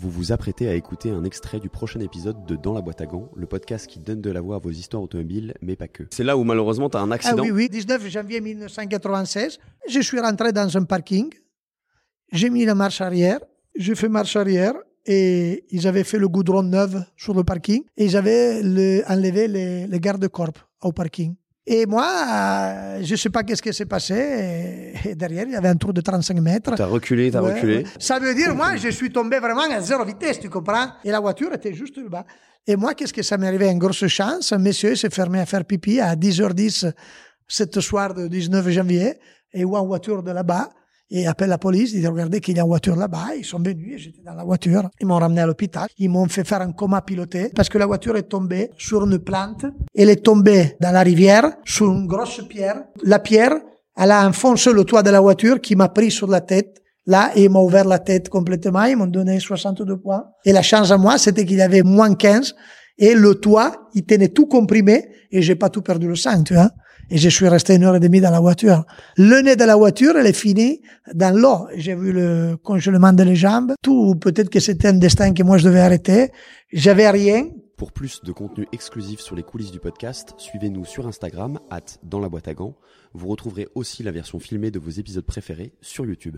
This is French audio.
Vous vous apprêtez à écouter un extrait du prochain épisode de Dans la boîte à gants, le podcast qui donne de la voix à vos histoires automobiles, mais pas que. C'est là où malheureusement tu as un Ah accident. oui, oui, 19 janvier 1996. Je suis rentré dans un parking. J'ai mis la marche arrière. J'ai fait marche arrière et ils avaient fait le goudron neuf sur le parking et ils avaient le- enlevé les, les garde-corps au parking. Et moi, euh, je ne sais pas qu'est-ce qui s'est passé. Et, derrière, il y avait un trou de 35 mètres. T'as reculé, t'as Ouais, reculé. Ça veut dire, moi, je suis tombé vraiment à zéro vitesse, tu comprends Et la voiture était juste là-bas. Et moi, qu'est-ce que ça m'est arrivé? Une grosse chance. Un monsieur s'est fermé à faire pipi à 10h10 ce soir du 19 janvier et où en voiture de là-bas. Et appelle la police, dit regardez qu'il y a une voiture là-bas. Ils sont venus j'étais dans la voiture. Ils m'ont ramené à l'hôpital. Ils m'ont fait faire un coma piloté parce que la voiture est tombée sur une plante. Elle est tombée dans la rivière sur une grosse pierre. La pierre, elle a enfoncé le toit de la voiture qui m'a pris sur la tête. Là, ils m'ont ouvert la tête complètement. Ils m'ont donné 62 points. Et la chance à moi, c'était qu'il y avait moins 15. Et le toit, il tenait tout comprimé. Et j'ai pas tout perdu le sang, tu vois. Et je suis resté une heure et demie dans la voiture. Le nez de la voiture, elle est finie dans l'eau. J'ai vu le congèlement de les jambes. Tout, peut-être que c'était un destin que moi je devais arrêter. J'avais rien. Pour plus de contenu exclusif sur les coulisses du podcast, suivez-nous sur Instagram, at dans la boîte à gants. Vous retrouverez aussi la version filmée de vos épisodes préférés sur YouTube.